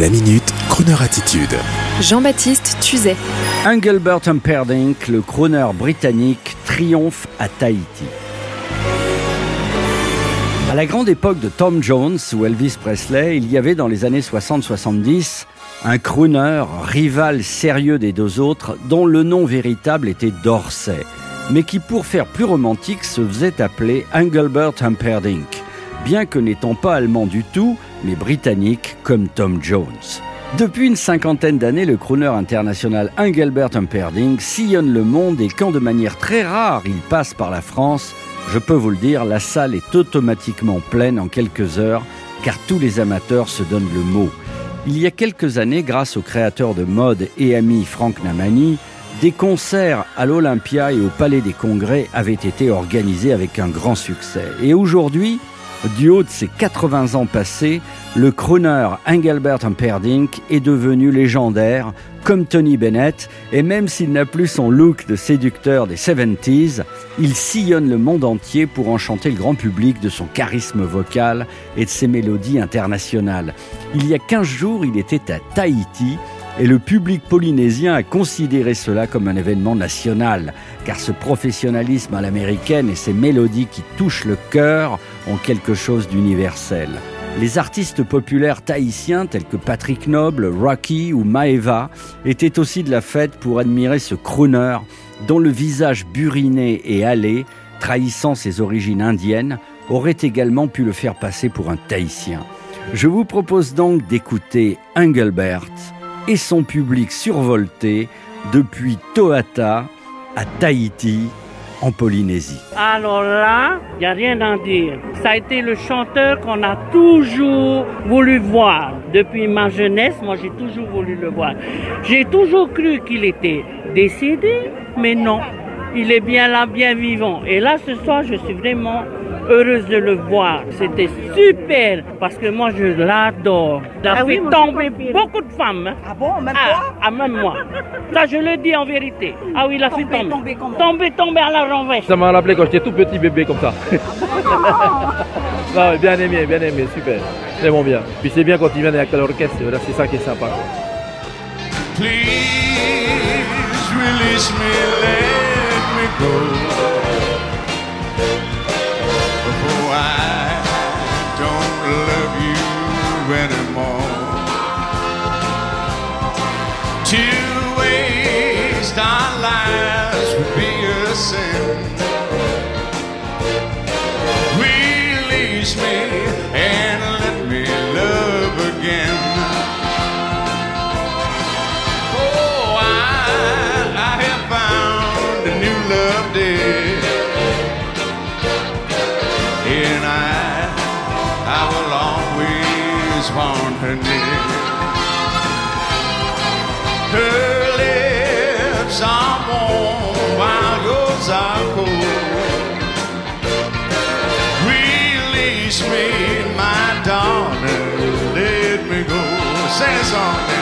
La minute, Kroneur attitude. Jean-Baptiste Tuzet. Engelbert Humperdinck, le crooner britannique, triomphe à Tahiti. À la grande époque de Tom Jones ou Elvis Presley, il y avait dans les années 60-70 un crooner, rival sérieux des deux autres, dont le nom véritable était Dorsey, mais qui pour faire plus romantique se faisait appeler Engelbert Humperdinck, bien que n'étant pas allemand du tout, mais britannique comme Tom Jones. Depuis une cinquantaine d'années, le crooner international Engelbert Humperdinck sillonne le monde et quand de manière très rare il passe par la France, je peux vous le dire, la salle est automatiquement pleine en quelques heures car tous les amateurs se donnent le mot. Il y a quelques années, grâce au créateur de mode et ami Franck Namani, des concerts à l'Olympia et au Palais des Congrès avaient été organisés avec un grand succès. Et aujourd'hui, du haut de ses 80 ans passés, le crooner Engelbert Humperdinck est devenu légendaire, comme Tony Bennett, et même s'il n'a plus son look de séducteur des 70s, il sillonne le monde entier pour enchanter le grand public de son charisme vocal et de ses mélodies internationales. Il y a 15 jours, il était à Tahiti, et le public polynésien a considéré cela comme un événement national, car ce professionnalisme à l'américaine et ces mélodies qui touchent le cœur ont quelque chose d'universel. Les artistes populaires tahitiens tels que Patrick Noble, Rocky ou Maeva étaient aussi de la fête pour admirer ce crooner dont le visage buriné et hâlé, trahissant ses origines indiennes, aurait également pu le faire passer pour un tahitien. Je vous propose donc d'écouter Engelbert et son public survolté depuis Toata à Tahiti en Polynésie. Alors là, il n'y a rien à dire. Ça a été le chanteur qu'on a toujours voulu voir. Depuis ma jeunesse, moi j'ai toujours voulu le voir. J'ai toujours cru qu'il était décédé, mais non. Il est bien là, bien vivant. Et là, ce soir, je suis vraiment heureuse de le voir. C'était super parce que moi je l'adore. Il a Ah oui, fait mon tomber beaucoup de femmes. hein. Ah bon, même Ah, toi ah, même moi. Ça, je le dis en vérité. Ah oui, il a fait Tomber, tomber. tomber comment Tomber, tomber à la renverse. Ça m'a rappelé quand j'étais tout petit bébé comme ça. non, bien aimé, bien aimé, super. C'est bon bien. Puis c'est bien quand il vient avec l'orchestre, là, c'est ça qui est sympa. Please release me, let me go. To waste our lives would be a sin. Release me and let me love again. Oh, I, I have found a new love day. And I, I will always want her near. Release me, my darling, let me go. A song,